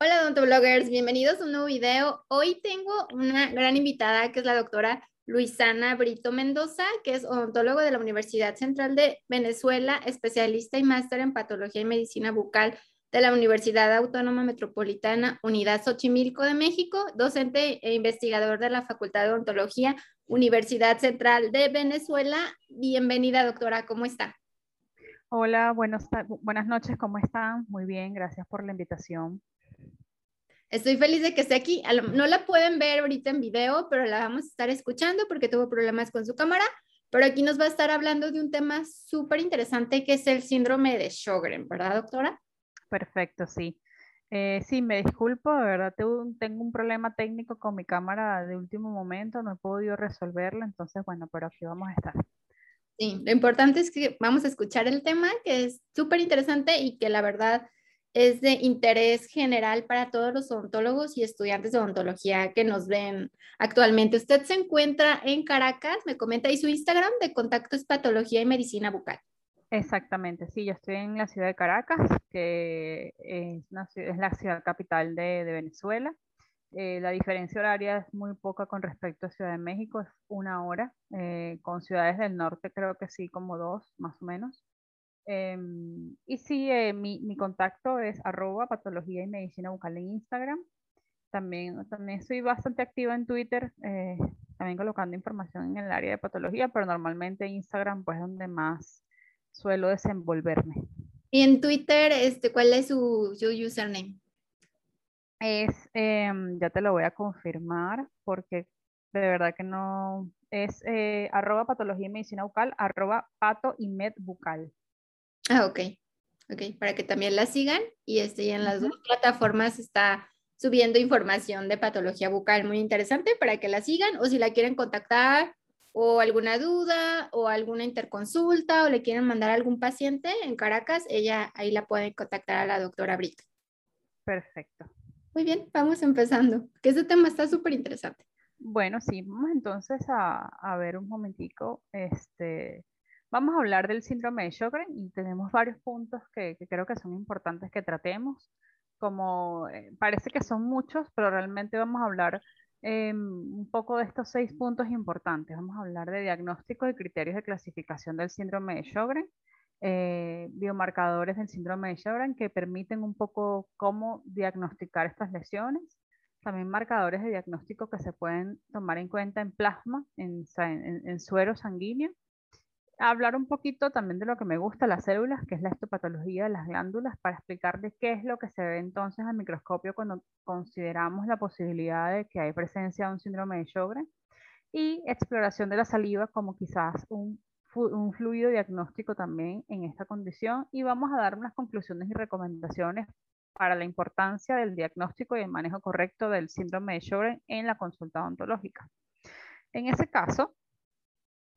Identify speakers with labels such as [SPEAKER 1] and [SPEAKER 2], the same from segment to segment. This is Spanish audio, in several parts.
[SPEAKER 1] Hola odontobloggers, bienvenidos a un nuevo video. Hoy tengo una gran invitada que es la doctora Luisana Brito Mendoza, que es odontólogo de la Universidad Central de Venezuela, especialista y máster en patología y medicina bucal de la Universidad Autónoma Metropolitana Unidad Xochimilco de México, docente e investigador de la Facultad de Odontología, Universidad Central de Venezuela. Bienvenida, doctora, ¿cómo está?
[SPEAKER 2] Hola, buenas noches, ¿cómo están? Muy bien, gracias por la invitación.
[SPEAKER 1] Estoy feliz de que esté aquí. No la pueden ver ahorita en video, pero la vamos a estar escuchando porque tuvo problemas con su cámara. Pero aquí nos va a estar hablando de un tema súper interesante que es el síndrome de Sjögren, ¿verdad, doctora?
[SPEAKER 2] Perfecto, sí. Eh, sí, me disculpo, de verdad tengo un problema técnico con mi cámara de último momento, no he podido resolverlo, entonces bueno, pero aquí vamos a estar.
[SPEAKER 1] Sí, lo importante es que vamos a escuchar el tema, que es súper interesante y que la verdad es de interés general para todos los odontólogos y estudiantes de odontología que nos ven actualmente. Usted se encuentra en Caracas, me comenta, y su Instagram de contacto es patología y medicina bucal.
[SPEAKER 2] Exactamente, sí, yo estoy en la ciudad de Caracas, que es, la ciudad capital de, Venezuela. Eh, la diferencia horaria es muy poca con respecto a Ciudad de México, es una hora. Eh, con ciudades del norte creo que sí, como dos, más o menos. Em, y sí, eh, mi, mi, contacto es arroba patología y medicina bucal en Instagram. También, también soy bastante activa en Twitter, eh, también colocando información en el área de patología, pero normalmente Instagram pues es donde más suelo desenvolverme.
[SPEAKER 1] Y en Twitter, este, ¿cuál es su, su username?
[SPEAKER 2] Es, em, ya te lo voy a confirmar porque de verdad que no, es eh, arroba patología y medicina bucal, arroba pato y med bucal.
[SPEAKER 1] Ah, ok. Ok, para que también la sigan y este, en las dos plataformas está subiendo información de patología bucal muy interesante para que la sigan o si la quieren contactar o alguna duda o alguna interconsulta o le quieren mandar a algún paciente en Caracas, ella ahí la pueden contactar a la doctora Brito.
[SPEAKER 2] Perfecto.
[SPEAKER 1] Muy bien, vamos empezando, que ese tema está súper interesante.
[SPEAKER 2] Bueno, sí, vamos entonces a, a ver un momentico, este, Vamos a hablar del síndrome de Sjögren y tenemos varios puntos que, creo que son importantes que tratemos. Como eh, parece que son muchos, pero realmente vamos a hablar em, un poco de estos seis puntos importantes. Vamos a hablar de diagnóstico y criterios de clasificación del síndrome de Sjögren, eh, biomarcadores del síndrome de Sjögren que permiten un poco cómo diagnosticar estas lesiones, también marcadores de diagnóstico que se pueden tomar en cuenta en plasma, en, en suero sanguíneo, hablar un poquito también de lo que me gusta, las células, que es la histopatología de las glándulas, para explicarles qué es lo que se ve entonces al microscopio cuando consideramos la posibilidad de que hay presencia de un síndrome de Sjögren, y exploración de la saliva como quizás un, un fluido diagnóstico también en esta condición, y vamos a dar unas conclusiones y recomendaciones para la importancia del diagnóstico y el manejo correcto del síndrome de Sjögren en la consulta odontológica. En ese caso,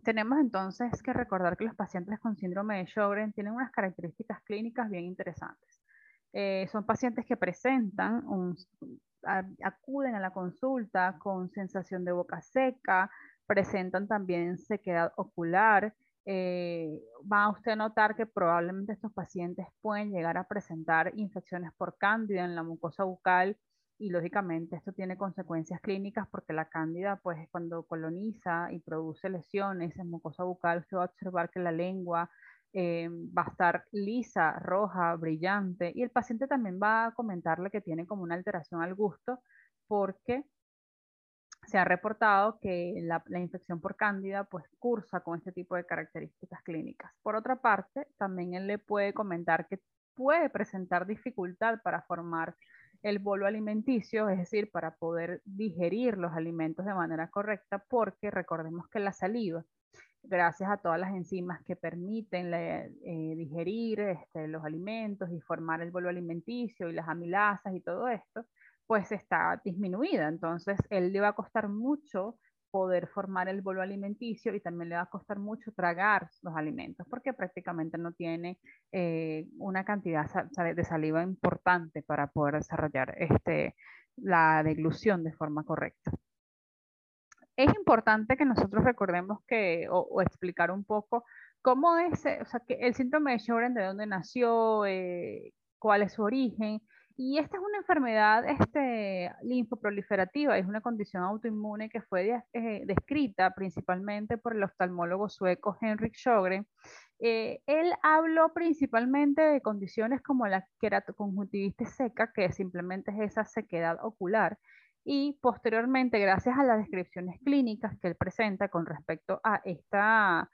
[SPEAKER 2] tenemos entonces que recordar que los pacientes con síndrome de Sjögren tienen unas características clínicas bien interesantes. Eh, son pacientes que presentan, acuden a la consulta con sensación de boca seca, presentan también sequedad ocular. Eh, va usted a notar que probablemente estos pacientes pueden llegar a presentar infecciones por cándida en la mucosa bucal y lógicamente esto tiene consecuencias clínicas porque la cándida, pues cuando coloniza y produce lesiones en mucosa bucal, usted va a observar que la lengua eh, va a estar lisa, roja, brillante y el paciente también va a comentarle que tiene como una alteración al gusto porque se ha reportado que la, infección por cándida pues cursa con este tipo de características clínicas. Por otra parte, también él le puede comentar que puede presentar dificultad para formar el bolo alimenticio, es decir, para poder digerir los alimentos de manera correcta, porque recordemos que la saliva, gracias a todas las enzimas que permiten eh, digerir este, los alimentos y formar el bolo alimenticio y las amilasas y todo esto, pues está disminuida. Entonces, él le va a costar mucho poder formar el bolo alimenticio y también le va a costar mucho tragar los alimentos porque prácticamente no tiene eh, una cantidad de saliva importante para poder desarrollar este, la deglución de forma correcta. Es importante que nosotros recordemos que, o, explicar un poco cómo es, o sea, que el síndrome de Sjögren, de dónde nació, eh, cuál es su origen, Y esta es una enfermedad este, linfoproliferativa, es una condición autoinmune que fue eh, descrita principalmente por el oftalmólogo sueco Henrik Sjögren. Eh, él habló principalmente de condiciones como la queratoconjuntivitis seca, que simplemente es esa sequedad ocular, y posteriormente, gracias a las descripciones clínicas que él presenta con respecto a esta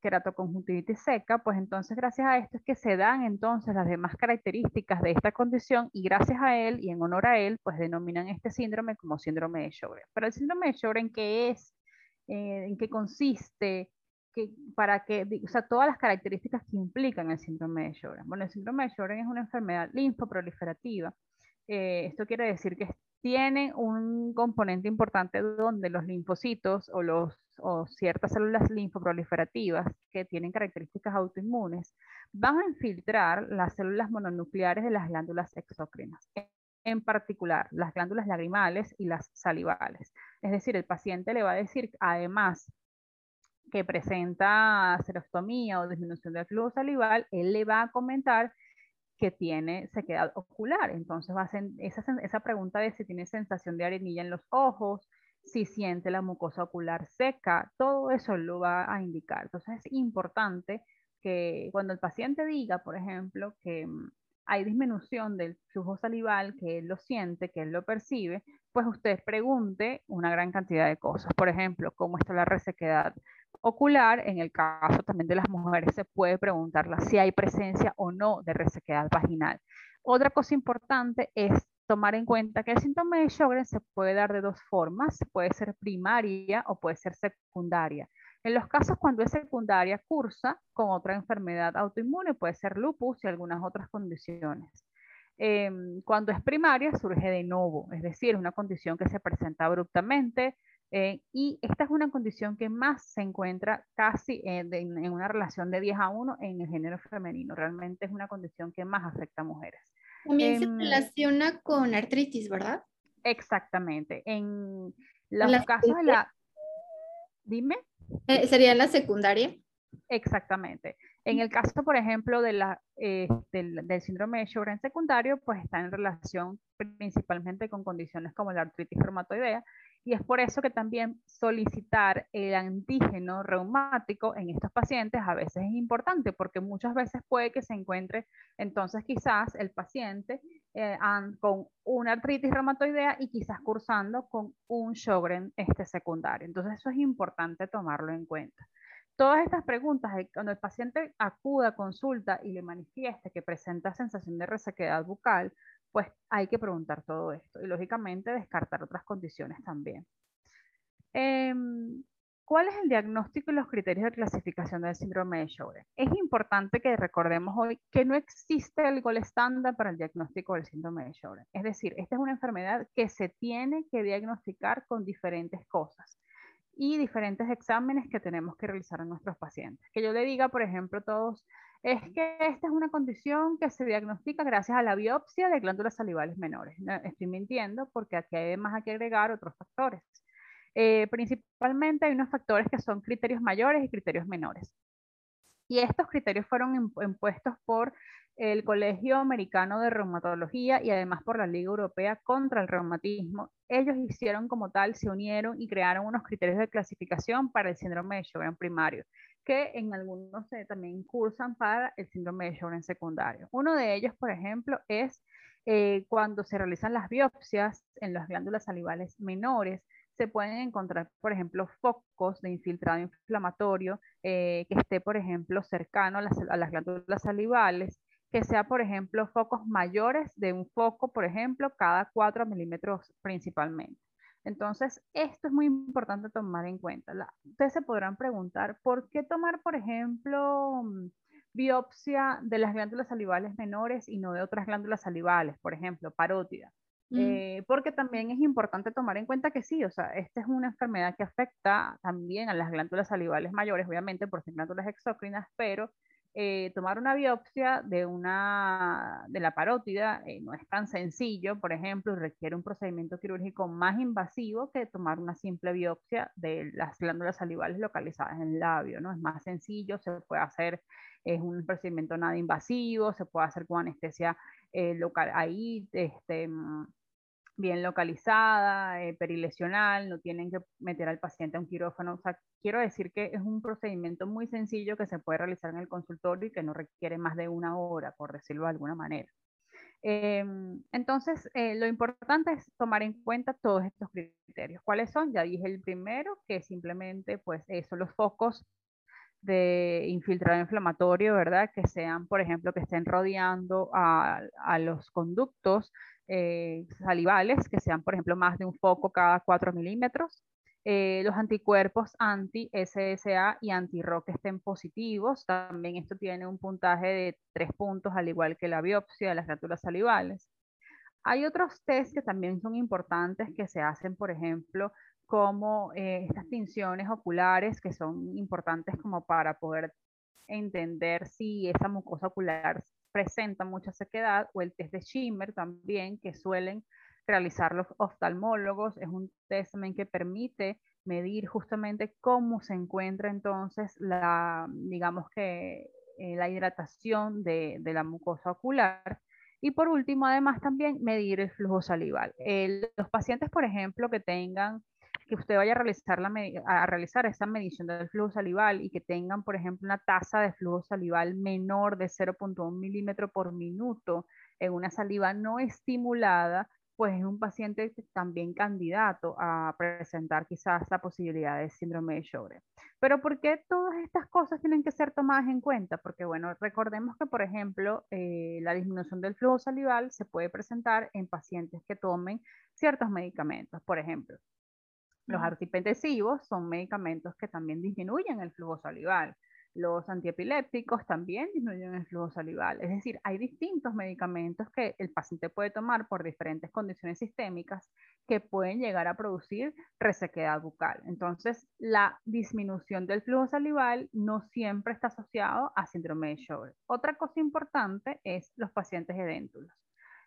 [SPEAKER 2] queratoconjuntivitis seca, pues entonces gracias a esto es que se dan entonces las demás características de esta condición y gracias a él y en honor a él, pues denominan este síndrome como síndrome de Sjögren. Pero el síndrome de Sjögren, ¿qué es? Eh, ¿En qué consiste? Que, para que, o sea, todas las características que implican el síndrome de Sjögren. Bueno, el síndrome de Sjögren es una enfermedad linfoproliferativa. Eh, esto quiere decir que tiene un componente importante donde los linfocitos o, los, o ciertas células linfoproliferativas que tienen características autoinmunes van a infiltrar las células mononucleares de las glándulas exócrinas, en particular las glándulas lagrimales y las salivales. Es decir, el paciente le va a decir, además que presenta serostomía o disminución del flujo salival, él le va a comentar que tiene sequedad ocular. Entonces va a ser esa, esa pregunta de si tiene sensación de arenilla en los ojos, si siente la mucosa ocular seca, todo eso lo va a indicar. Entonces es importante que cuando el paciente diga, por ejemplo, que mm, hay disminución del flujo salival, que él lo siente, que él lo percibe, pues usted pregunte una gran cantidad de cosas. Por ejemplo, cómo está la resequedad ocular, en el caso también de las mujeres se puede preguntarla si hay presencia o no de resequedad vaginal. Otra cosa importante es tomar en cuenta que el síntoma de Sjögren se puede dar de dos formas, puede ser primaria o puede ser secundaria. En los casos cuando es secundaria, cursa con otra enfermedad autoinmune, puede ser lupus y algunas otras condiciones. Em, cuando es primaria, surge de nuevo, es decir, una condición que se presenta abruptamente, eh, y esta es una condición que más se encuentra casi en, una relación de 10 a 1 en el género femenino. Realmente es una condición que más afecta a mujeres.
[SPEAKER 1] También se em, relaciona con artritis, ¿verdad?
[SPEAKER 2] Exactamente. En los casos de la... Dime.
[SPEAKER 1] Eh, ¿Sería la secundaria?
[SPEAKER 2] Exactamente. En el caso, por ejemplo, de la, eh, del, del, síndrome de Sjögren secundario, pues está en relación principalmente con condiciones como la artritis reumatoidea, y es por eso que también solicitar el antígeno reumático en estos pacientes a veces es importante, porque muchas veces puede que se encuentre entonces quizás el paciente eh, con una artritis reumatoidea y quizás cursando con un Sjögren este secundario. Entonces eso es importante tomarlo en cuenta. Todas estas preguntas, eh, cuando el paciente acuda, consulta y le manifieste que presenta sensación de resequedad bucal, pues hay que preguntar todo esto y lógicamente descartar otras condiciones también. Em, ¿Cuál es el diagnóstico y los criterios de clasificación del síndrome de Sjögren? Es importante que recordemos hoy que no existe el gol estándar para el diagnóstico del síndrome de Sjögren. Es decir, esta es una enfermedad que se tiene que diagnosticar con diferentes cosas y diferentes exámenes que tenemos que realizar en nuestros pacientes. Que yo le diga, por ejemplo, a todos, es que esta es una condición que se diagnostica gracias a la biopsia de glándulas salivales menores. estoy mintiendo porque aquí además hay que agregar otros factores. Eh, principalmente hay unos factores que son criterios mayores y criterios menores. Y estos criterios fueron impuestos por el Colegio Americano de Reumatología y además por la Liga Europea contra el Reumatismo. Ellos hicieron como tal, se unieron y crearon unos criterios de clasificación para el síndrome de Sjögren primario, que en algunos también cursan para el síndrome de Sjögren secundario. Uno de ellos, por ejemplo, es eh, cuando se realizan las biopsias en las glándulas salivales menores, se pueden encontrar, por ejemplo, focos de infiltrado inflamatorio eh, que esté, por ejemplo, cercano a las, glándulas salivales que sea, por ejemplo, focos mayores de un foco, por ejemplo, cada 4 milímetros principalmente. Entonces, esto es muy importante tomar en cuenta. ustedes se podrán preguntar, ¿por qué tomar, por ejemplo, mm, biopsia de las glándulas salivales menores y no de otras glándulas salivales, por ejemplo, parótida? Mm. Eh, porque también es importante tomar en cuenta que sí, o sea, esta es una enfermedad que afecta también a las glándulas salivales mayores, obviamente por ser glándulas exócrinas, pero eh, tomar una biopsia de, una, de la parótida eh, no es tan sencillo, por ejemplo, requiere un procedimiento quirúrgico más invasivo que tomar una simple biopsia de las glándulas salivales localizadas en el labio, ¿no? Es más sencillo, se puede hacer, es un procedimiento nada invasivo, se puede hacer con anestesia eh, local ahí, este, mm, bien localizada, eh, perilesional, no tienen que meter al paciente a un quirófano. O sea, quiero decir que es un procedimiento muy sencillo que se puede realizar en el consultorio y que no requiere más de una hora, por decirlo de alguna manera. Em, entonces, eh, lo importante es tomar en cuenta todos estos criterios. ¿Cuáles son? Ya dije el primero, que simplemente, pues, son los focos de infiltrado inflamatorio, ¿verdad? Que sean, por ejemplo, que estén rodeando a, a los conductos eh, salivales, que sean, por ejemplo, más de un foco cada 4 milímetros. Eh, los anticuerpos anti-SSA y anti-ROC estén positivos. También esto tiene un puntaje de 3 puntos, al igual que la biopsia de las glándulas salivales. Hay otros test que también son importantes que se hacen, por ejemplo, como eh, estas tinciones oculares que son importantes como para poder entender si esa mucosa ocular presenta mucha sequedad, o el test de Schimmer también, que suelen realizar los oftalmólogos. Es un test también que permite medir justamente cómo se encuentra entonces la, digamos que, eh, la hidratación de, de, la mucosa ocular. Y por último, además también medir el flujo salival. los pacientes, por ejemplo, que tengan que usted vaya a realizar, la, a realizar esa medición del flujo salival y que tengan, por ejemplo, una tasa de flujo salival menor de 0.1 milímetro por minuto en una saliva no estimulada, pues es un paciente también candidato a presentar quizás la posibilidad de síndrome de Sjögren. Pero ¿por qué todas estas cosas tienen que ser tomadas en cuenta? Porque bueno, recordemos que por ejemplo eh, la disminución del flujo salival se puede presentar en pacientes que tomen ciertos medicamentos. Por ejemplo, los artipentesivos son medicamentos que también disminuyen el flujo salival. Los antiepilépticos también disminuyen el flujo salival. Es decir, hay distintos medicamentos que el paciente puede tomar por diferentes condiciones sistémicas que pueden llegar a producir resequedad bucal. Entonces, la disminución del flujo salival no siempre está asociado a síndrome de Sjögren. Otra cosa importante es los pacientes edéntulos.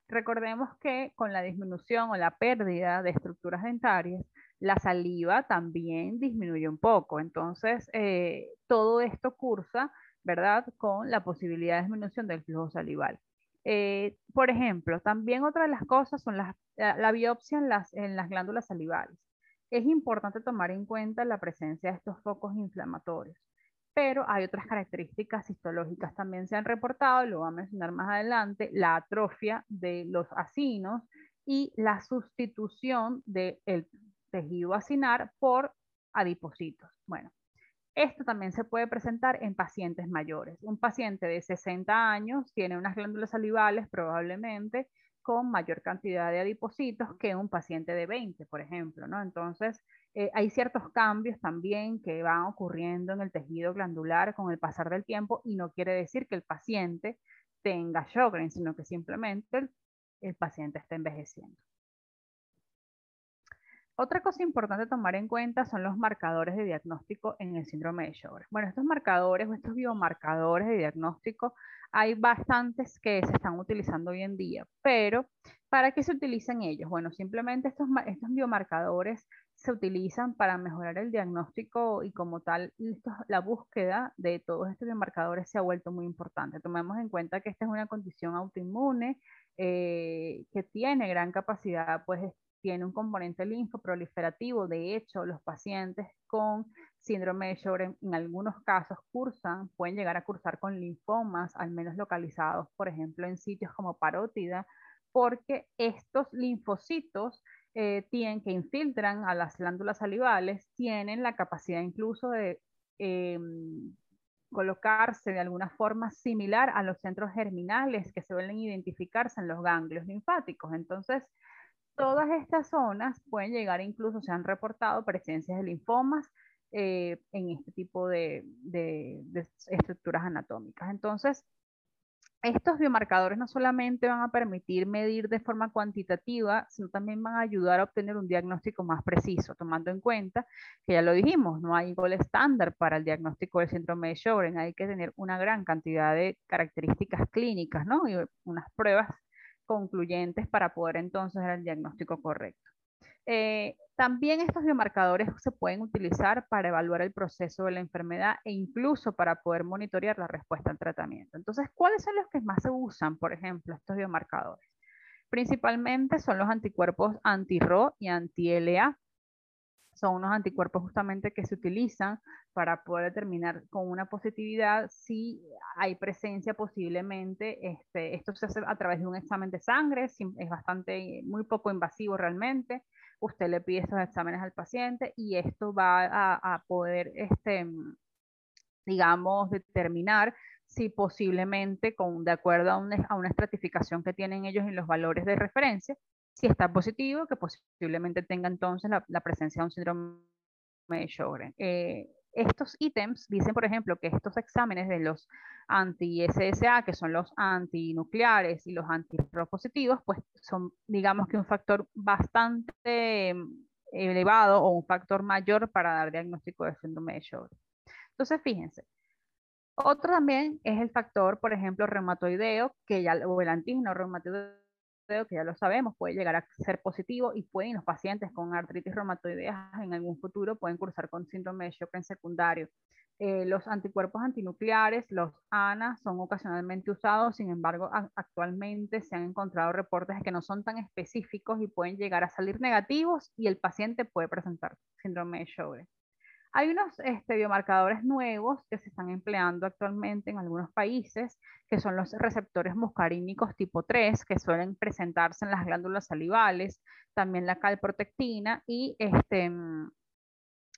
[SPEAKER 2] Recordemos que con la disminución o la pérdida de estructuras dentarias, la saliva también disminuye un poco. Entonces, eh, todo esto cursa, ¿verdad? Con la posibilidad de disminución del flujo salival. Eh, por ejemplo, también otra de las cosas son la, biopsia en las, en las glándulas salivales. Es importante tomar en cuenta la presencia de estos focos inflamatorios, pero hay otras características histológicas también se han reportado, lo voy a mencionar más adelante, la atrofia de los acinos y la sustitución del tejido acinar por adipocitos. Bueno, esto también se puede presentar en pacientes mayores. Un paciente de 60 años tiene unas glándulas salivales probablemente con mayor cantidad de adipocitos que un paciente de 20, por ejemplo, ¿no? Entonces, eh, hay ciertos cambios también que van ocurriendo en el tejido glandular con el pasar del tiempo y no quiere decir que el paciente tenga Sjögren, sino que simplemente el paciente está envejeciendo. Otra cosa importante tomar en cuenta son los marcadores de diagnóstico en el síndrome de Sjögren. Bueno, estos marcadores o estos biomarcadores de diagnóstico hay bastantes que se están utilizando hoy en día, pero ¿para qué se utilizan ellos? Bueno, simplemente estos, estos biomarcadores se utilizan para mejorar el diagnóstico y como tal la búsqueda de todos estos biomarcadores se ha vuelto muy importante. Tomemos en cuenta que esta es una condición autoinmune eh, que tiene gran capacidad pues, tiene un componente linfoproliferativo. De hecho, los pacientes con síndrome de Sjögren en algunos casos cursan, pueden llegar a cursar con linfomas, al menos localizados, por ejemplo, en sitios como parótida, porque estos linfocitos eh, tienen, que infiltran a las glándulas salivales tienen la capacidad incluso de em, colocarse de alguna forma similar a los centros germinales que suelen identificarse en los ganglios linfáticos. Entonces, todas estas zonas pueden llegar incluso, se han reportado presencias de linfomas eh, en este tipo de, estructuras anatómicas. Entonces, estos biomarcadores no solamente van a permitir medir de forma cuantitativa, sino también van a ayudar a obtener un diagnóstico más preciso, tomando en cuenta que ya lo dijimos, no hay gol estándar para el diagnóstico del síndrome de Sjögren, hay que tener una gran cantidad de características clínicas, ¿no? Y unas pruebas concluyentes para poder entonces dar el diagnóstico correcto. Eh, también estos biomarcadores se pueden utilizar para evaluar el proceso de la enfermedad e incluso para poder monitorear la respuesta al tratamiento. Entonces, ¿cuáles son los que más se usan, por ejemplo, estos biomarcadores? Principalmente son los anticuerpos anti-RO y anti-LA. Son unos anticuerpos justamente que se utilizan para poder determinar con una positividad si hay presencia posiblemente. Este, esto se hace a través de un examen de sangre, es bastante, muy poco invasivo realmente usted le pide estos exámenes al paciente y esto va a, poder, este, digamos, determinar si posiblemente, con, de acuerdo a una, a una, estratificación que tienen ellos en los valores de referencia, si está positivo, que posiblemente tenga entonces la, presencia de un síndrome de Sjögren. Eh, estos ítems dicen, por ejemplo, que estos exámenes de los anti-SSA, que son los antinucleares y los positivos, pues son, digamos que un factor bastante mm, elevado o un factor mayor para dar diagnóstico de síndrome de Sjögren. Entonces, fíjense. Otro también es el factor, por ejemplo, reumatoideo, que ya, o el antígeno reumatoideo, que ya lo sabemos, puede llegar a ser positivo y pueden los pacientes con artritis reumatoidea en algún futuro pueden cursar con síndrome de Sjögren secundario. Eh, los anticuerpos antinucleares, los ANA, son ocasionalmente usados, sin embargo, actualmente se han encontrado reportes que no son tan específicos y pueden llegar a salir negativos y el paciente puede presentar síndrome de Sjögren. Hay unos este, biomarcadores nuevos que se están empleando actualmente en algunos países, que son los receptores muscarínicos tipo 3, que suelen presentarse en las glándulas salivales, también la calprotectina y este,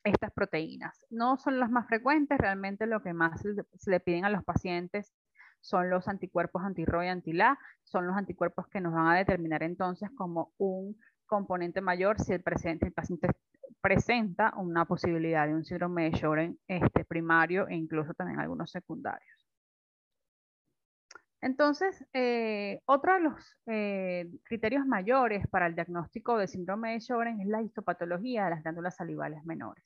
[SPEAKER 2] estas proteínas. No son las más frecuentes, realmente lo que más se le piden a los pacientes son los anticuerpos anti-RO y anti-LA, son los anticuerpos que nos van a determinar entonces como un componente mayor si el, paciente, el paciente presenta una posibilidad de un síndrome de Sjögren este, primario e incluso también algunos secundarios. Entonces, eh, otro de los eh, criterios mayores para el diagnóstico de síndrome de Sjögren es la histopatología de las glándulas salivales menores.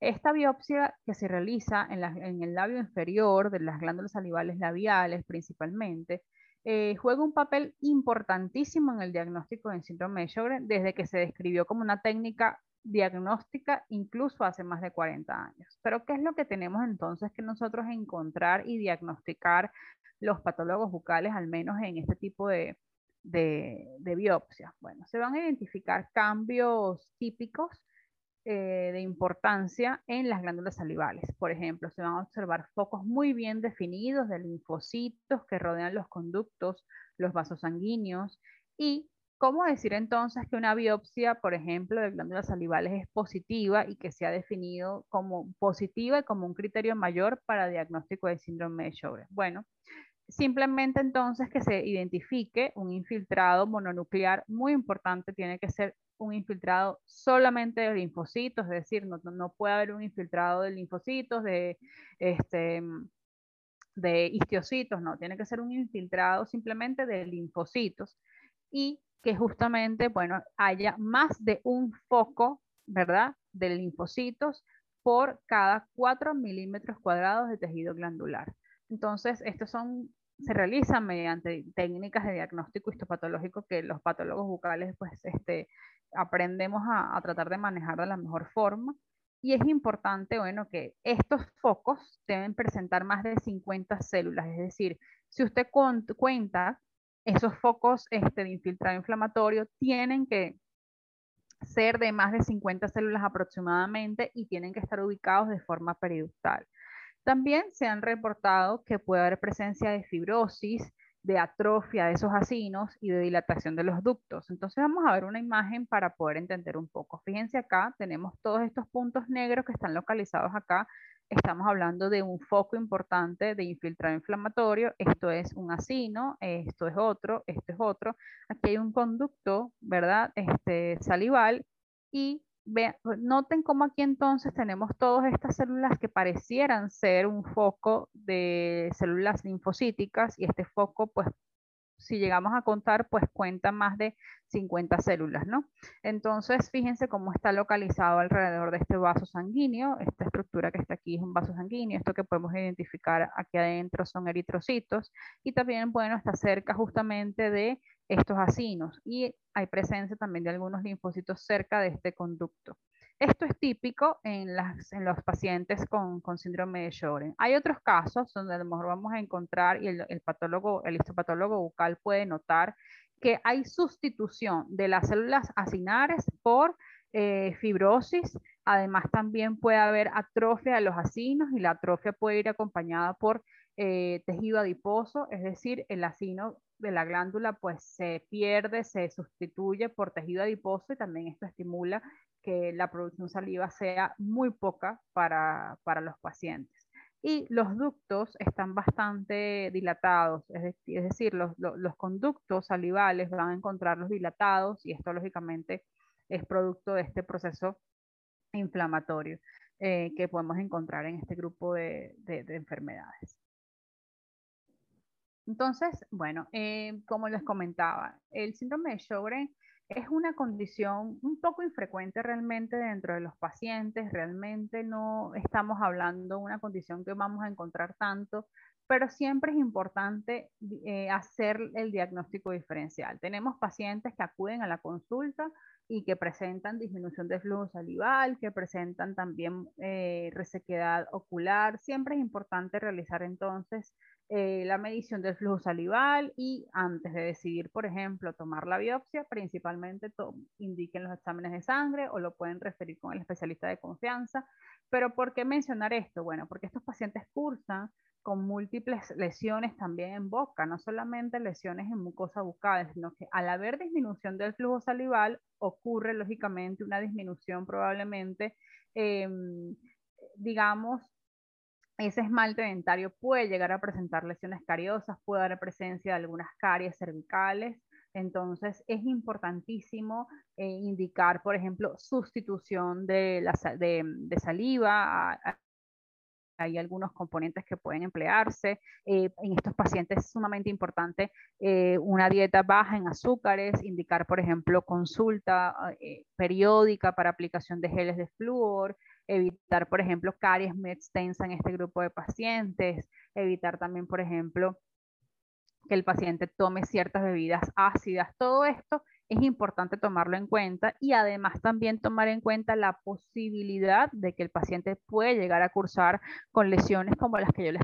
[SPEAKER 2] Esta biopsia que se realiza en, el labio inferior de las glándulas salivales labiales principalmente, eh, juega un papel importantísimo en el diagnóstico de síndrome de Sjögren desde que se describió como una técnica diagnóstica incluso hace más de 40 años. Pero ¿qué es lo que tenemos entonces que nosotros encontrar y diagnosticar los patólogos bucales, al menos en este tipo de, de, biopsias? Bueno, se van a identificar cambios típicos eh, de importancia en las glándulas salivales. Por ejemplo, se van a observar focos muy bien definidos de linfocitos que rodean los conductos, los vasos sanguíneos y ¿Cómo decir entonces que una biopsia, por ejemplo, de glándulas salivales es positiva y que se ha definido como positiva y como un criterio mayor para diagnóstico de síndrome de Sjögren? Bueno, simplemente entonces que se identifique un infiltrado mononuclear muy importante, tiene que ser un infiltrado solamente de linfocitos, es decir, no, no puede haber un infiltrado de linfocitos, de, este, de histiocitos, no, tiene que ser un infiltrado simplemente de linfocitos y que justamente, bueno, haya más de un foco, ¿verdad?, de linfocitos por cada 4 milímetros cuadrados de tejido glandular. Entonces, estos son, se realizan mediante técnicas de diagnóstico histopatológico que los patólogos bucales, pues, este, aprendemos a, a tratar de manejar de la mejor forma. Y es importante, bueno, que estos focos deben presentar más de 50 células, es decir, si usted cuenta esos focos este, de infiltrado inflamatorio tienen que ser de más de 50 células aproximadamente y tienen que estar ubicados de forma periductal. También se han reportado que puede haber presencia de fibrosis, de atrofia de esos acinos y de dilatación de los ductos. Entonces vamos a ver una imagen para poder entender un poco. Fíjense acá, tenemos todos estos puntos negros que están localizados acá estamos hablando de un foco importante de infiltrado inflamatorio. Esto es un acino, esto es otro, esto es otro. Aquí hay un conducto, ¿verdad? Este, salival y noten cómo aquí entonces tenemos todas estas células que parecieran ser un foco de células linfocíticas y este foco pues si llegamos a contar, pues cuenta más de 50 células, ¿no? Entonces, fíjense cómo está localizado alrededor de este vaso sanguíneo. Esta estructura que está aquí es un vaso sanguíneo. Esto que podemos identificar aquí adentro son eritrocitos. Y también, bueno, está cerca justamente de estos acinos. Y hay presencia también de algunos linfocitos cerca de este conducto. Esto es típico en, los pacientes con, síndrome de Sjögren. Hay otros casos donde a lo mejor vamos a encontrar y el, el patólogo, el histopatólogo bucal puede notar que hay sustitución de las células acinares por eh, fibrosis. Además, también puede haber atrofia de los acinos y la atrofia puede ir acompañada por eh, tejido adiposo, es decir, el acino de la glándula pues se pierde, se sustituye por tejido adiposo y también esto estimula que la producción saliva sea muy poca para, los pacientes. Y los ductos están bastante dilatados, es, decir, los, conductos salivales van a encontrarlos dilatados y esto lógicamente es producto de este proceso inflamatorio eh, que podemos encontrar en este grupo de, enfermedades. Entonces, bueno, eh, como les comentaba, el síndrome de Sjögren es una condición un poco infrecuente realmente dentro de los pacientes, realmente no estamos hablando de una condición que vamos a encontrar tanto, pero siempre es importante eh, hacer el diagnóstico diferencial. Tenemos pacientes que acuden a la consulta y que presentan disminución de flujo salival, que presentan también eh, resequedad ocular. Siempre es importante realizar entonces eh, la medición del flujo salival y antes de decidir, por ejemplo, tomar la biopsia, principalmente indiquen los exámenes de sangre o lo pueden referir con el especialista de confianza. Pero ¿por qué mencionar esto? Bueno, porque estos pacientes cursan con múltiples lesiones también en boca, no solamente lesiones en mucosa bucal, sino que al haber disminución del flujo salival ocurre lógicamente una disminución probablemente, em, digamos, ese esmalte dentario puede llegar a presentar lesiones cariosas, puede haber presencia de algunas caries cervicales. Entonces es importantísimo eh, indicar, por ejemplo, sustitución de, de, saliva. hay algunos componentes que pueden emplearse. Eh, en estos pacientes es sumamente importante eh, una dieta baja en azúcares, indicar, por ejemplo, consulta periódica para aplicación de geles de flúor, evitar, por ejemplo, caries muy extensa en este grupo de pacientes, evitar también, por ejemplo, que el paciente tome ciertas bebidas ácidas. Todo esto es importante tomarlo en cuenta y además también tomar en cuenta la posibilidad de que el paciente puede llegar a cursar con lesiones como las que yo les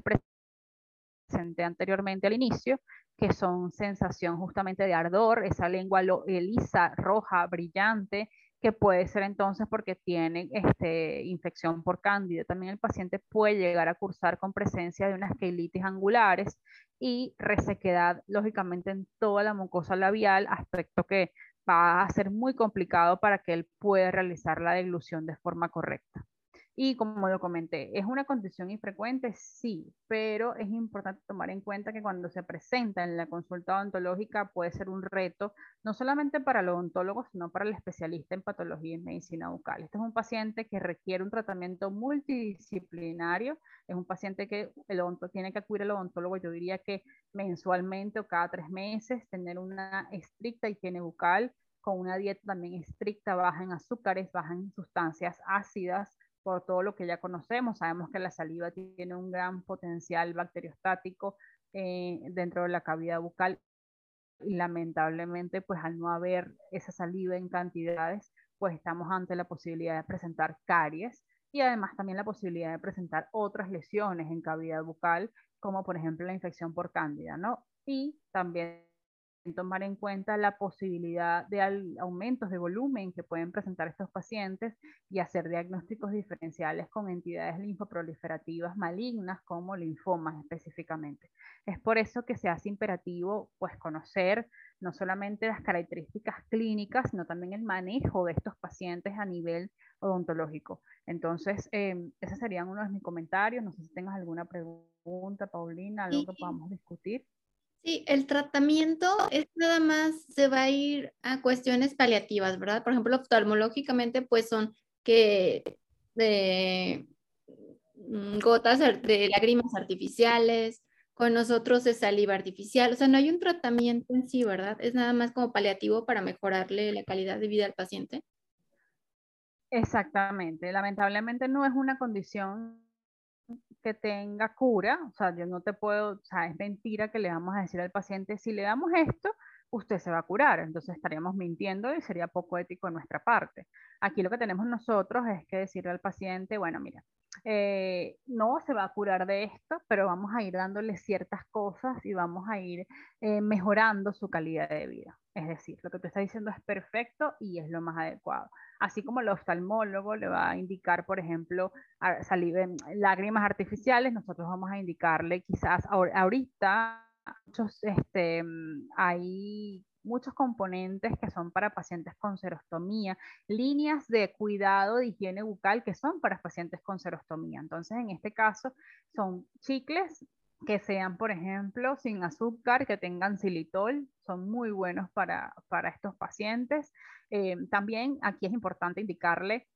[SPEAKER 2] presenté anteriormente al inicio, que son sensación justamente de ardor, esa lengua lisa, roja, brillante, que puede ser entonces porque tiene este, infección por cándida. También el paciente puede llegar a cursar con presencia de unas queilitis angulares y resequedad, lógicamente, en toda la mucosa labial, aspecto que va a ser muy complicado para que él pueda realizar la deglución de forma correcta. Y como lo comenté, ¿es una condición infrecuente? Sí, pero es importante tomar en cuenta que cuando se presenta en la consulta odontológica puede ser un reto, no solamente para el odontólogo, sino para el especialista en patología y medicina bucal. Este es un paciente que requiere un tratamiento multidisciplinario, es un paciente que el tiene que acudir al odontólogo, yo diría que mensualmente o cada tres meses, tener una estricta higiene bucal, con una dieta también estricta, baja en azúcares, baja en sustancias ácidas, por todo lo que ya conocemos. Sabemos que la saliva tiene un gran potencial bacteriostático eh, dentro de la cavidad bucal y lamentablemente pues al no haber esa saliva en cantidades pues estamos ante la posibilidad de presentar caries y además también la posibilidad de presentar otras lesiones en cavidad bucal como por ejemplo la infección por cándida, ¿no? Y también tomar en cuenta la posibilidad de aumentos de volumen que pueden presentar estos pacientes y hacer diagnósticos diferenciales con entidades linfoproliferativas malignas como linfomas específicamente. Es por eso que se hace imperativo pues conocer no solamente las características clínicas, sino también el manejo de estos pacientes a nivel odontológico. Entonces, eh, esos serían unos de mis comentarios. No sé si tengas alguna pregunta, Paulina, algo que podamos discutir.
[SPEAKER 1] Sí, el tratamiento es nada más, se va a ir a cuestiones paliativas, ¿verdad? Por ejemplo, oftalmológicamente, pues son que de mm, gotas de lágrimas artificiales, con nosotros es saliva artificial, o sea, no hay un tratamiento en sí, ¿verdad? Es nada más como paliativo para mejorarle la calidad de vida al paciente.
[SPEAKER 2] Exactamente, lamentablemente no es una condición que tenga cura, o sea, yo no te puedo, o sea, es mentira que le vamos a decir al paciente, si le damos esto, usted se va a curar, entonces estaríamos mintiendo y sería poco ético de nuestra parte. Aquí lo que tenemos nosotros es que decirle al paciente, bueno, mira, eh, no se va a curar de esto, pero vamos a ir dándole ciertas cosas y vamos a ir eh, mejorando su calidad de vida. Es decir, lo que tú estás diciendo es perfecto y es lo más adecuado. Así como el oftalmólogo le va a indicar, por ejemplo, saliva, lágrimas artificiales, nosotros vamos a indicarle quizás ahorita muchos, este, hay muchos componentes que son para pacientes con serostomía, líneas de cuidado de higiene bucal que son para pacientes con serostomía. Entonces, en este caso, son chicles que sean, por ejemplo, sin azúcar, que tengan xilitol, son muy buenos para, para estos pacientes. Eh, también aquí es importante indicarle,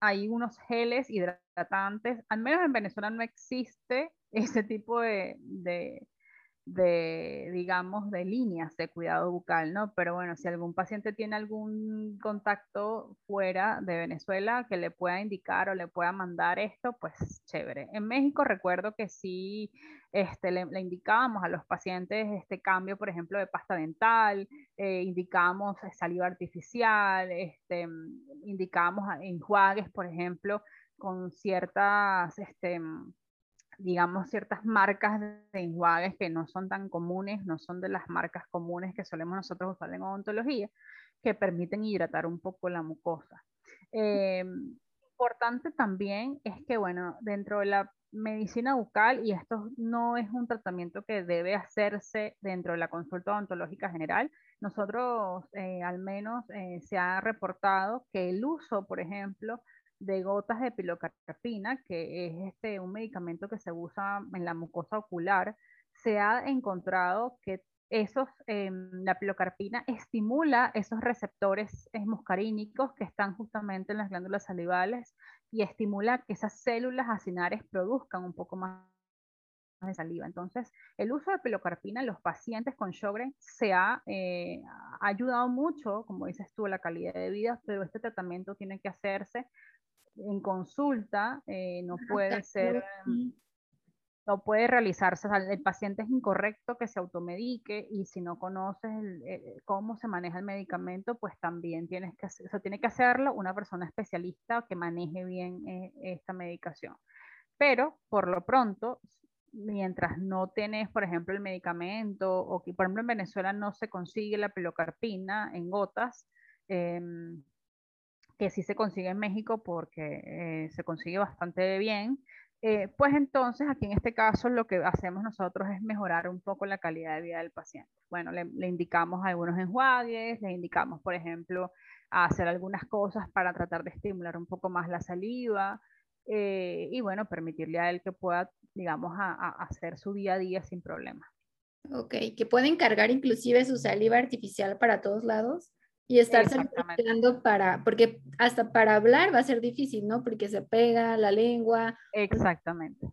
[SPEAKER 2] hay unos geles hidratantes, al menos en Venezuela no existe ese tipo de, digamos, de líneas de cuidado bucal, ¿no? Pero bueno, si algún paciente tiene algún contacto fuera de Venezuela que le pueda indicar o le pueda mandar esto, pues chévere. En México recuerdo que sí este, le, indicábamos a los pacientes este cambio, por ejemplo, de pasta dental, eh, indicábamos saliva artificial, este, indicábamos enjuagues, por ejemplo, con ciertas... Este, digamos, ciertas marcas de enjuagues que no son tan comunes, no son de las marcas comunes que solemos nosotros usar en odontología, que permiten hidratar un poco la mucosa. Eh, importante también es que, bueno, dentro de la medicina bucal, y esto no es un tratamiento que debe hacerse dentro de la consulta odontológica general, nosotros eh, al menos eh, se ha reportado que el uso, por ejemplo, de gotas de pilocarpina, que es este, un medicamento que se usa en la mucosa ocular, se ha encontrado que esos, em, la pilocarpina estimula esos receptores muscarínicos que están justamente en las glándulas salivales y estimula que esas células acinares produzcan un poco más de saliva. Entonces, el uso de pilocarpina en los pacientes con Sjogren se ha, eh, ha ayudado mucho, como dices tú, a la calidad de vida, pero este tratamiento tiene que hacerse en consulta eh, no puede ser, no puede realizarse, el paciente es incorrecto que se automedique y si no conoces cómo se maneja el medicamento, pues también tienes que, eso tiene que hacerlo una persona especialista que maneje bien eh, esta medicación. Pero por lo pronto, mientras no tenés, por ejemplo, el medicamento, o que, por ejemplo, en Venezuela no se consigue la pilocarpina en gotas, em, que sí se consigue en México porque eh, se consigue bastante bien, eh, pues entonces aquí en este caso lo que hacemos nosotros es mejorar un poco la calidad de vida del paciente. Bueno, le, indicamos algunos enjuagues, le indicamos, por ejemplo, hacer algunas cosas para tratar de estimular un poco más la saliva eh, y bueno, permitirle a él que pueda, digamos, hacer su día a día sin problema.
[SPEAKER 1] Ok, que pueden cargar inclusive su saliva artificial para todos lados y estar saltando para, porque hasta para hablar va a ser difícil, ¿no? Porque se pega la lengua.
[SPEAKER 2] Exactamente.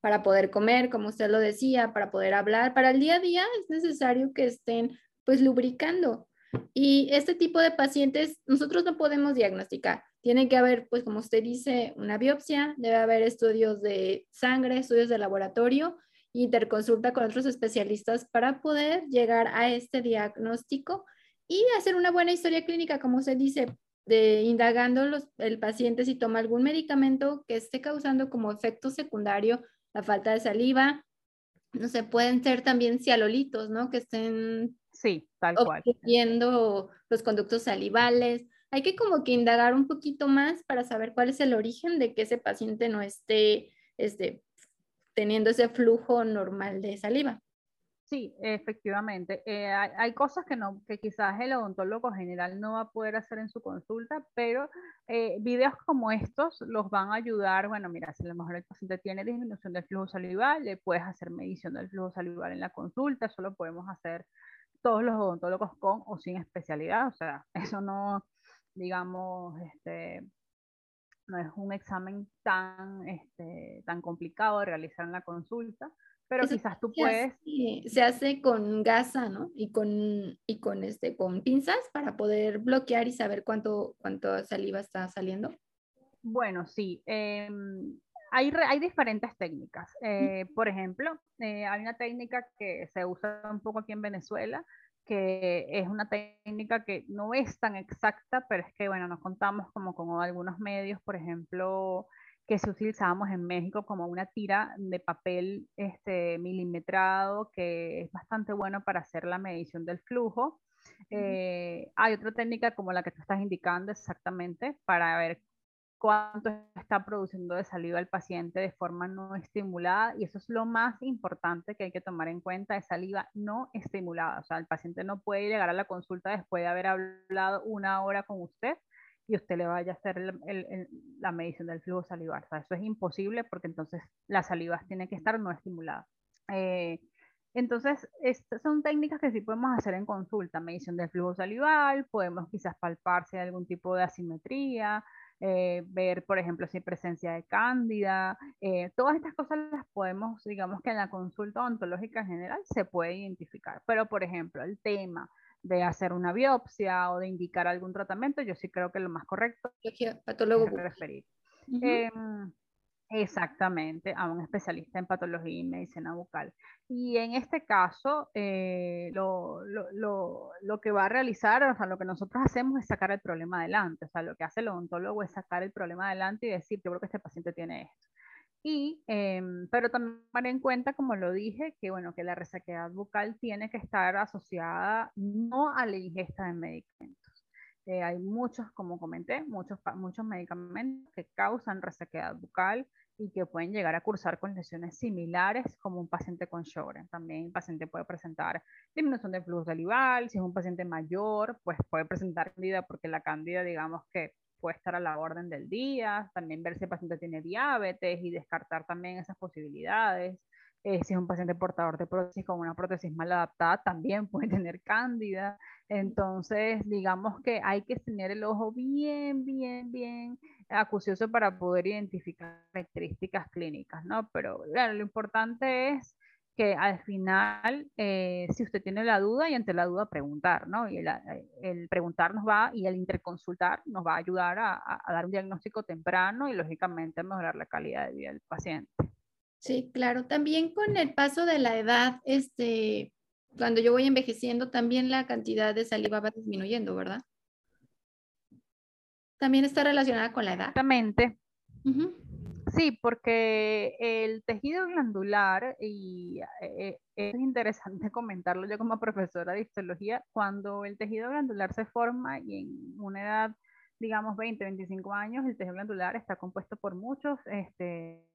[SPEAKER 1] Para poder comer, como usted lo decía, para poder hablar, para el día a día es necesario que estén pues lubricando. Y este tipo de pacientes nosotros no podemos diagnosticar. Tiene que haber, pues como usted dice, una biopsia, debe haber estudios de sangre, estudios de laboratorio, interconsulta con otros especialistas para poder llegar a este diagnóstico y hacer una buena historia clínica, como se dice, de indagando los, el paciente si toma algún medicamento que esté causando como efecto secundario la falta de saliva. No sé, pueden ser también cialolitos, ¿no? Que estén
[SPEAKER 2] sí, tal cual.
[SPEAKER 1] los conductos salivales. Hay que como que indagar un poquito más para saber cuál es el origen de que ese paciente no esté este, teniendo ese flujo normal de saliva.
[SPEAKER 2] Sí, efectivamente. Eh, hay, cosas que, no, que quizás el odontólogo general no va a poder hacer en su consulta, pero eh, videos como estos los van a ayudar. Bueno, mira, si a lo mejor el paciente tiene disminución del flujo salival, le puedes hacer medición del flujo salival en la consulta. Eso lo podemos hacer todos los odontólogos con o sin especialidad. O sea, eso no, digamos, este, no es un examen tan, este, tan complicado de realizar en la consulta pero quizás tú puedes.
[SPEAKER 1] se hace con gasa, ¿no? Y con, y con, este, con pinzas para poder bloquear y saber cuánto, cuánto saliva está saliendo.
[SPEAKER 2] Bueno, sí. Em, hay, hay, diferentes técnicas. Eh, por ejemplo, eh, hay una técnica que se usa un poco aquí en Venezuela, que es una técnica que no es tan exacta, pero es que, bueno, nos contamos como con algunos medios, por ejemplo, que se utilizábamos en México como una tira de papel este, milimetrado, que es bastante bueno para hacer la medición del flujo. Eh, hay otra técnica como la que tú estás indicando exactamente para ver cuánto está produciendo de saliva el paciente de forma no estimulada y eso es lo más importante que hay que tomar en cuenta, es saliva no estimulada, o sea, el paciente no puede llegar a la consulta después de haber hablado una hora con usted y usted le vaya a hacer la medición del flujo salivar. Eso es imposible porque entonces la saliva tiene que estar no estimulada. Eh, entonces, estas son técnicas que sí podemos hacer en consulta, medición del flujo salival, podemos quizás palpar si hay algún tipo de asimetría, eh, ver, por ejemplo, si hay presencia de cándida, eh, todas estas cosas las podemos, digamos que en la consulta odontológica general se puede identificar, pero por ejemplo, el tema de hacer una biopsia o de indicar algún tratamiento, yo sí creo que lo más correcto
[SPEAKER 1] es
[SPEAKER 2] referir. Em, exactamente, a un especialista en patología y medicina bucal. Y en este caso, eh, lo, lo, lo, lo, que va a realizar, o sea, lo que nosotros hacemos es sacar el problema adelante. O sea, lo que hace el odontólogo es sacar el problema adelante y decir, yo creo que este paciente tiene esto. Y, em, pero tomar en cuenta, como lo dije, que bueno, que la resequedad bucal tiene que estar asociada no a la ingesta de medicamentos. Eh, hay muchos, como comenté, muchos, muchos medicamentos que causan resequedad bucal y que pueden llegar a cursar con lesiones similares como un paciente con Sjögren. También el paciente puede presentar disminución de flujo salival, si es un paciente mayor, pues puede presentar cándida porque la cándida, digamos que puede estar a la orden del día, también ver si el paciente tiene diabetes y descartar también esas posibilidades. Eh, si es un paciente portador de prótesis con una prótesis mal adaptada, también puede tener cándida. Entonces, digamos que hay que tener el ojo bien, bien, bien acucioso para poder identificar características clínicas, ¿no? Pero claro, lo importante es que al final, eh, si usted tiene la duda y ante la duda preguntar, ¿no? Y el, el preguntar nos va y el interconsultar nos va a ayudar a, a, dar un diagnóstico temprano y lógicamente a mejorar la calidad de vida del paciente.
[SPEAKER 1] Sí, claro. También con el paso de la edad, este, cuando yo voy envejeciendo, también la cantidad de saliva va disminuyendo, ¿verdad? También está relacionada con la edad.
[SPEAKER 2] Exactamente. Sí, porque el tejido glandular, y eh, es interesante comentarlo yo como profesora de histología, cuando el tejido glandular se forma y en una edad, digamos, 20, 25 años, el tejido glandular está compuesto por muchos este,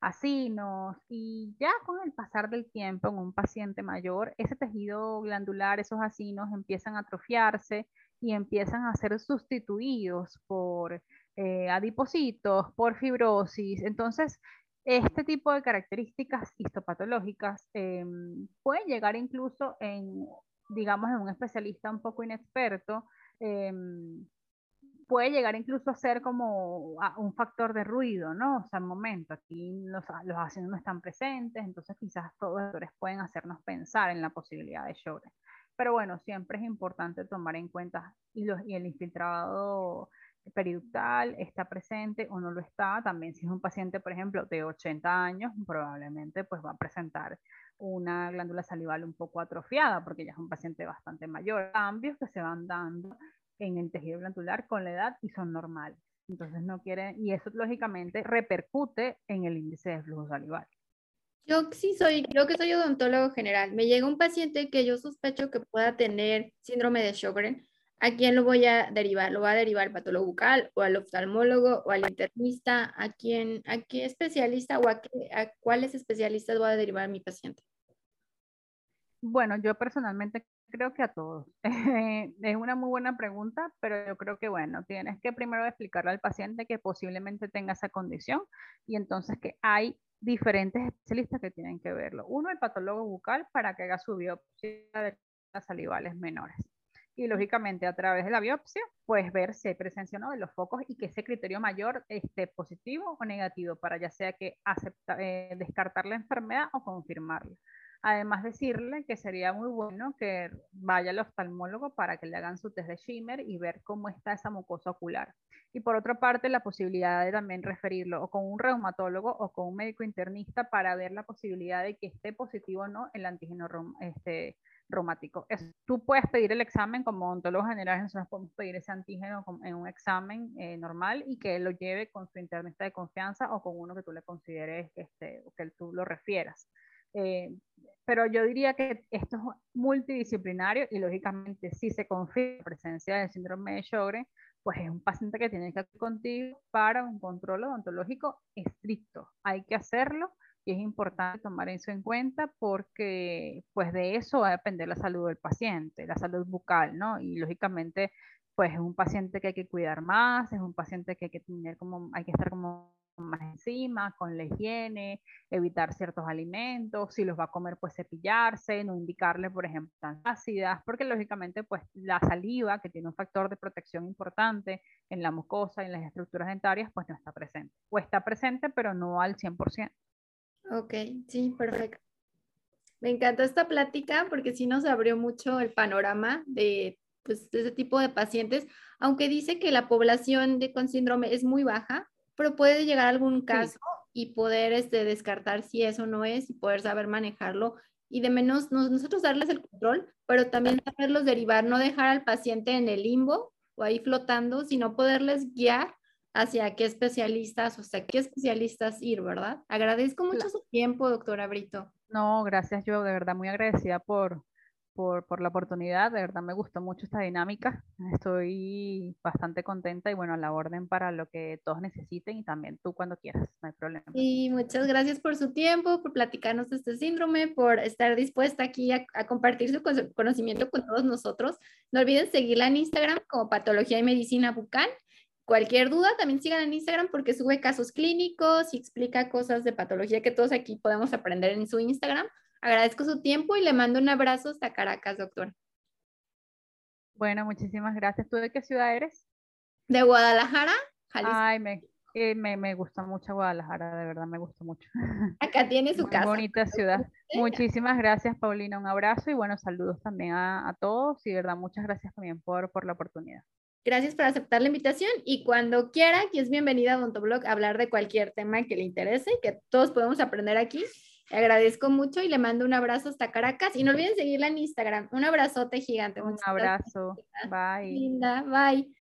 [SPEAKER 2] acinos y ya con el pasar del tiempo en un paciente mayor, ese tejido glandular, esos acinos empiezan a atrofiarse y empiezan a ser sustituidos por eh, adipocitos, por fibrosis. Entonces, este tipo de características histopatológicas em, pueden llegar incluso en, digamos, en un especialista un poco inexperto, em, puede llegar incluso a ser como un factor de ruido, ¿no? O sea, el momento, aquí los, los no están presentes, entonces quizás todos los pueden hacernos pensar en la posibilidad de Sjögren. Pero bueno, siempre es importante tomar en cuenta y el infiltrado periductal está presente o no lo está. También si es un paciente, por ejemplo, de 80 años, probablemente pues va a presentar una glándula salival un poco atrofiada porque ya es un paciente bastante mayor. Cambios que se van dando en el tejido glandular con la edad y son normales. Entonces no quieren, y eso lógicamente repercute en el índice de flujo salival.
[SPEAKER 1] Yo sí soy, creo que soy odontólogo general. Me llega un paciente que yo sospecho que pueda tener síndrome de Sjögren ¿A quién lo voy a derivar? ¿Lo va a derivar al patólogo bucal o al oftalmólogo o al internista? ¿A quién, a qué especialista o a, qué, a cuáles especialistas voy a derivar a mi paciente?
[SPEAKER 2] Bueno, yo personalmente creo que a todos. es una muy buena pregunta, pero yo creo que, bueno, tienes que primero explicarle al paciente que posiblemente tenga esa condición y entonces que hay diferentes especialistas que tienen que verlo. Uno, el patólogo bucal para que haga su biopsia de las salivales menores. Y lógicamente a través de la biopsia, pues ver si presencia o no de los focos y que ese criterio mayor esté positivo o negativo para ya sea que acepta, eh, descartar la enfermedad o confirmarla. Además decirle que sería muy bueno que vaya al oftalmólogo para que le hagan su test de shimmer y ver cómo está esa mucosa ocular. Y por otra parte, la posibilidad de también referirlo o con un reumatólogo o con un médico internista para ver la posibilidad de que esté positivo o no el antígeno este, reumático. tú puedes pedir el examen como ontólogo general, nosotros podemos pedir ese antígeno en un examen eh, normal y que lo lleve con su internista de confianza o con uno que tú le consideres este, o que tú lo refieras. Eh, pero yo diría que esto es multidisciplinario y lógicamente si se confirma la presencia del síndrome de Sjögren, pues es un paciente que tiene que ir contigo para un control odontológico estricto. Hay que hacerlo y es importante tomar eso en cuenta porque pues de eso va a depender la salud del paciente, la salud bucal, ¿no? Y lógicamente pues es un paciente que hay que cuidar más, es un paciente que hay que tener como, hay que estar como más encima, con la higiene, evitar ciertos alimentos, si los va a comer, pues cepillarse, no indicarle, por ejemplo, tan ácidas, porque lógicamente, pues la saliva, que tiene un factor de protección importante en la mucosa y en las estructuras dentarias, pues no está presente. O está presente, pero no al 100%.
[SPEAKER 1] Ok, sí, perfecto. Me encantó esta plática porque sí nos abrió mucho el panorama de, pues, de ese tipo de pacientes, aunque dice que la población de, con síndrome es muy baja, pero puede llegar algún caso y poder este, descartar si eso no es y poder saber manejarlo y de menos nosotros darles el control, pero también saberlos derivar, no dejar al paciente en el limbo o ahí flotando, sino poderles guiar hacia qué especialistas, o sea, qué especialistas ir, ¿verdad? Agradezco mucho su tiempo, doctora Brito.
[SPEAKER 2] No, gracias, yo de verdad muy agradecida por, por, por, la oportunidad. De verdad me gustó mucho esta dinámica. Estoy bastante contenta y bueno, a la orden para lo que todos necesiten y también tú cuando quieras, no hay problema.
[SPEAKER 1] Y muchas gracias por su tiempo, por platicarnos de este síndrome, por estar dispuesta aquí a, a compartir su conocimiento con todos nosotros. No olviden seguirla en Instagram como Patología y Medicina Bucal. Cualquier duda, también sigan en Instagram porque sube casos clínicos y explica cosas de patología que todos aquí podemos aprender en su Instagram. Agradezco su tiempo y le mando un abrazo hasta Caracas, doctor.
[SPEAKER 2] Bueno, muchísimas gracias. ¿Tú de qué ciudad eres?
[SPEAKER 1] De Guadalajara,
[SPEAKER 2] Jalisco. Ay, eh, me, me, gusta mucho Guadalajara, de verdad me gusta mucho.
[SPEAKER 1] Acá tiene su casa.
[SPEAKER 2] Bonita ciudad. Muchísimas gracias, Paulina. Un abrazo y bueno, saludos también a, a todos y de verdad muchas gracias también por, por la oportunidad.
[SPEAKER 1] Gracias por aceptar la invitación y cuando quiera, que es bienvenida a Odontoblog a hablar de cualquier tema que le interese, que todos podemos aprender aquí. Le agradezco mucho y le mando un abrazo hasta Caracas. Y no olviden seguirla en Instagram. Un abrazote gigante.
[SPEAKER 2] Un abrazo. Bye.
[SPEAKER 1] Linda. Bye.